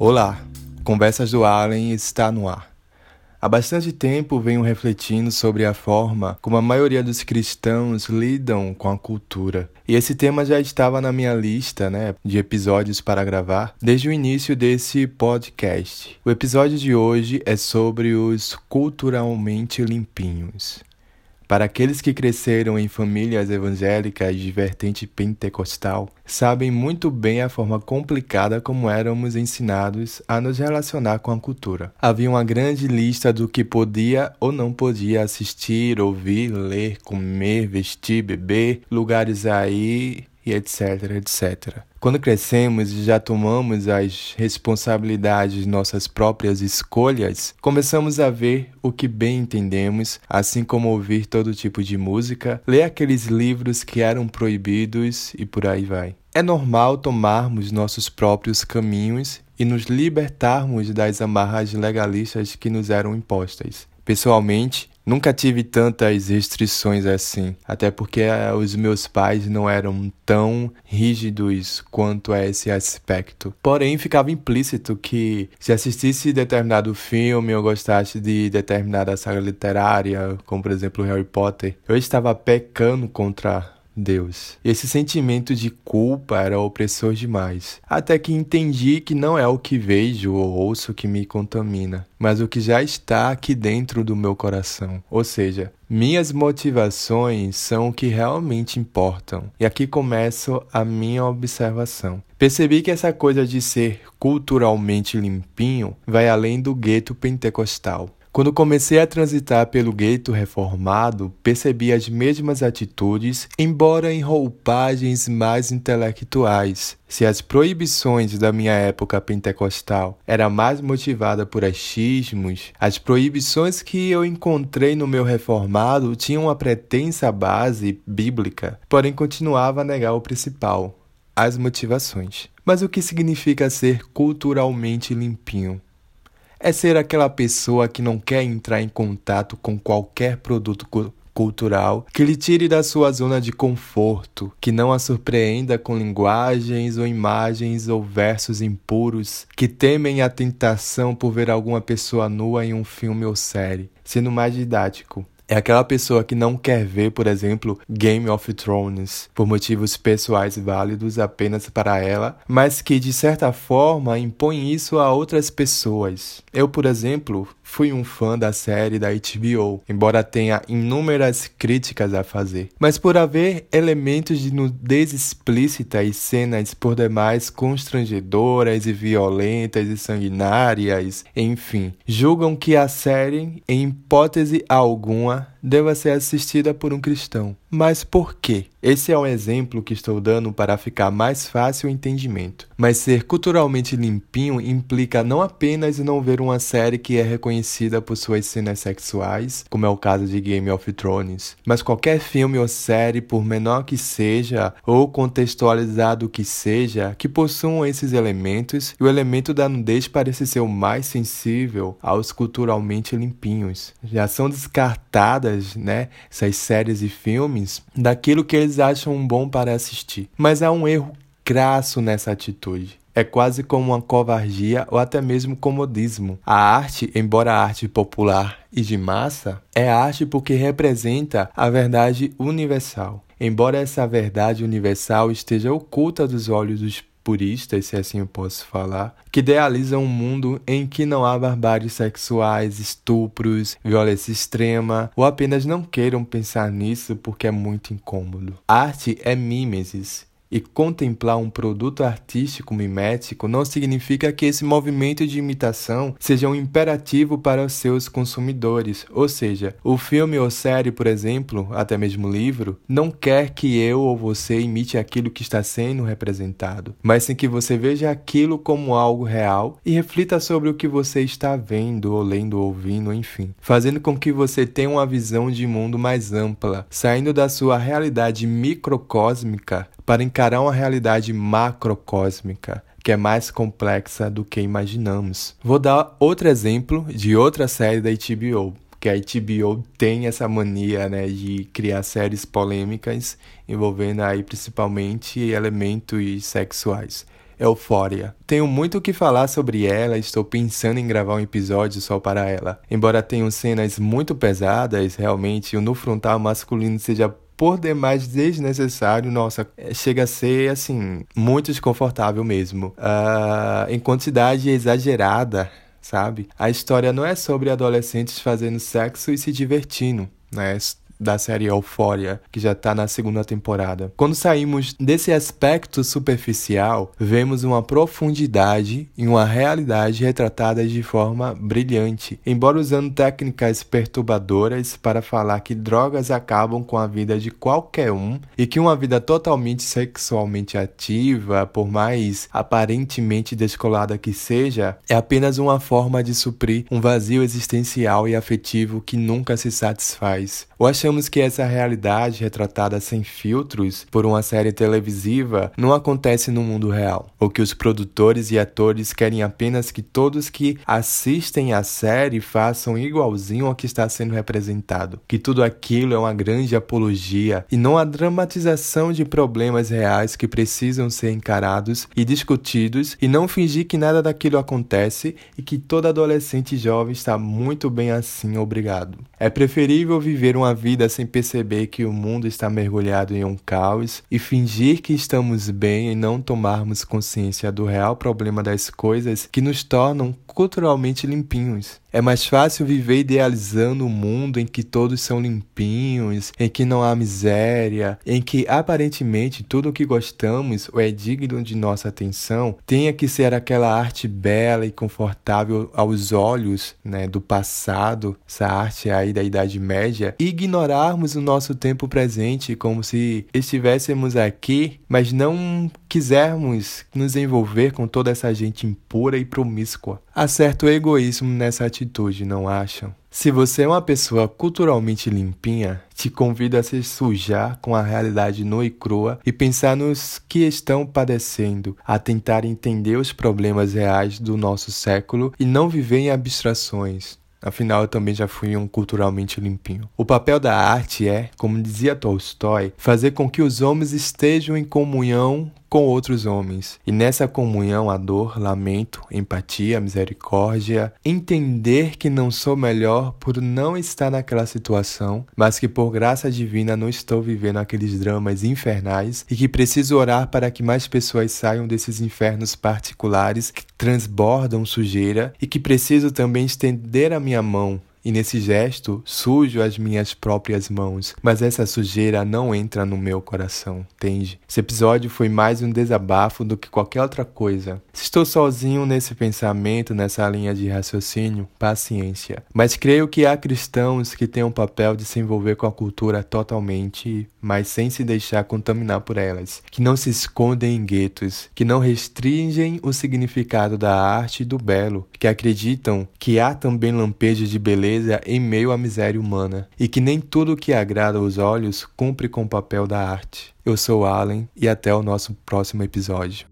Olá, Conversas do Allen está no ar. Há bastante tempo venho refletindo sobre a forma como a maioria dos cristãos lidam com a cultura. E esse tema já estava na minha lista né, de episódios para gravar desde o início desse podcast. O episódio de hoje é sobre os culturalmente limpinhos. Para aqueles que cresceram em famílias evangélicas de vertente pentecostal, sabem muito bem a forma complicada como éramos ensinados a nos relacionar com a cultura. Havia uma grande lista do que podia ou não podia assistir, ouvir, ler, comer, vestir, beber, lugares aí e etc, etc. Quando crescemos e já tomamos as responsabilidades de nossas próprias escolhas, começamos a ver o que bem entendemos, assim como ouvir todo tipo de música, ler aqueles livros que eram proibidos e por aí vai. É normal tomarmos nossos próprios caminhos e nos libertarmos das amarras legalistas que nos eram impostas. Pessoalmente, Nunca tive tantas restrições assim, até porque eh, os meus pais não eram tão rígidos quanto a esse aspecto. Porém, ficava implícito que se assistisse determinado filme ou gostasse de determinada saga literária, como por exemplo Harry Potter, eu estava pecando contra Deus. Esse sentimento de culpa era opressor demais, até que entendi que não é o que vejo ou ouço que me contamina, mas o que já está aqui dentro do meu coração. Ou seja, minhas motivações são o que realmente importam. E aqui começa a minha observação. Percebi que essa coisa de ser culturalmente limpinho vai além do gueto pentecostal. Quando comecei a transitar pelo gueto reformado, percebi as mesmas atitudes, embora em roupagens mais intelectuais. Se as proibições da minha época pentecostal eram mais motivada por achismos, as proibições que eu encontrei no meu reformado tinham uma pretensa base bíblica, porém continuava a negar o principal, as motivações. Mas o que significa ser culturalmente limpinho? É ser aquela pessoa que não quer entrar em contato com qualquer produto cultural que lhe tire da sua zona de conforto, que não a surpreenda com linguagens ou imagens ou versos impuros, que temem a tentação por ver alguma pessoa nua em um filme ou série, sendo mais didático. É aquela pessoa que não quer ver, por exemplo, Game of Thrones por motivos pessoais válidos apenas para ela, mas que de certa forma impõe isso a outras pessoas. Eu, por exemplo, fui um fã da série da HBO, embora tenha inúmeras críticas a fazer. Mas por haver elementos de nudez explícita e cenas por demais constrangedoras e violentas e sanguinárias, enfim, julgam que a série, em hipótese alguma, deva ser assistida por um cristão. Mas por quê? Esse é um exemplo que estou dando para ficar mais fácil o entendimento. Mas ser culturalmente limpinho implica não apenas não ver uma série que é reconhecida por suas cenas sexuais, como é o caso de Game of Thrones, mas qualquer filme ou série, por menor que seja ou contextualizado que seja, que possuam esses elementos, e o elemento da nudez parece ser o mais sensível aos culturalmente limpinhos. Já são descartadas, né, essas séries e filmes daquilo que eles acham bom para assistir. Mas há um erro crasso nessa atitude. É quase como uma covardia ou até mesmo comodismo. A arte, embora arte popular e de massa, é arte porque representa a verdade universal. Embora essa verdade universal esteja oculta dos olhos dos puristas, se assim eu posso falar, que idealizam um mundo em que não há barbáries sexuais, estupros, violência extrema, ou apenas não queiram pensar nisso porque é muito incômodo. Arte é mimesis, e contemplar um produto artístico mimético não significa que esse movimento de imitação seja um imperativo para os seus consumidores. Ou seja, o filme ou série, por exemplo, até mesmo livro, não quer que eu ou você imite aquilo que está sendo representado, mas sim que você veja aquilo como algo real e reflita sobre o que você está vendo, ou lendo, ou ouvindo, enfim, fazendo com que você tenha uma visão de mundo mais ampla, saindo da sua realidade microcósmica para encarar uma realidade macrocósmica que é mais complexa do que imaginamos. Vou dar outro exemplo de outra série da HBO, que a HBO tem essa mania né, de criar séries polêmicas envolvendo aí principalmente elementos sexuais. Euphoria. Tenho muito o que falar sobre ela estou pensando em gravar um episódio só para ela. Embora tenham cenas muito pesadas, realmente o no frontal masculino seja por demais desnecessário, nossa, é, chega a ser assim, muito desconfortável mesmo. Uh, em quantidade exagerada, sabe? A história não é sobre adolescentes fazendo sexo e se divertindo, né? Da série Euphoria, que já está na segunda temporada. Quando saímos desse aspecto superficial, vemos uma profundidade e uma realidade retratadas de forma brilhante, embora usando técnicas perturbadoras para falar que drogas acabam com a vida de qualquer um e que uma vida totalmente sexualmente ativa, por mais aparentemente descolada que seja, é apenas uma forma de suprir um vazio existencial e afetivo que nunca se satisfaz. Ou achamos que essa realidade retratada sem filtros por uma série televisiva não acontece no mundo real? Ou que os produtores e atores querem apenas que todos que assistem à série façam igualzinho ao que está sendo representado? Que tudo aquilo é uma grande apologia e não a dramatização de problemas reais que precisam ser encarados e discutidos e não fingir que nada daquilo acontece e que todo adolescente jovem está muito bem assim, obrigado. É preferível viver uma vida sem perceber que o mundo está mergulhado em um caos e fingir que estamos bem e não tomarmos consciência do real problema das coisas que nos tornam culturalmente limpinhos. É mais fácil viver idealizando um mundo em que todos são limpinhos, em que não há miséria, em que aparentemente tudo o que gostamos ou é digno de nossa atenção tenha que ser aquela arte bela e confortável aos olhos né, do passado, essa arte aí da Idade Média, e ignorarmos o nosso tempo presente como se estivéssemos aqui, mas não quisermos nos envolver com toda essa gente impura e promíscua. Há certo egoísmo nessa atitude, não acham? Se você é uma pessoa culturalmente limpinha, te convido a se sujar com a realidade nua e crua e pensar nos que estão padecendo, a tentar entender os problemas reais do nosso século e não viver em abstrações. Afinal, eu também já fui um culturalmente limpinho. O papel da arte é, como dizia Tolstói, fazer com que os homens estejam em comunhão com outros homens. E nessa comunhão há dor, lamento, empatia, misericórdia, entender que não sou melhor por não estar naquela situação, mas que por graça divina não estou vivendo aqueles dramas infernais e que preciso orar para que mais pessoas saiam desses infernos particulares que transbordam sujeira e que preciso também estender a minha mão e nesse gesto sujo as minhas próprias mãos, mas essa sujeira não entra no meu coração, entende? Esse episódio foi mais um desabafo do que qualquer outra coisa. Se estou sozinho nesse pensamento, nessa linha de raciocínio, paciência. Mas creio que há cristãos que têm um papel de se envolver com a cultura totalmente, mas sem se deixar contaminar por elas, que não se escondem em guetos, que não restringem o significado da arte e do belo, que acreditam que há também lampejos de em meio à miséria humana, e que nem tudo que agrada aos olhos cumpre com o papel da arte. Eu sou Allen e até o nosso próximo episódio.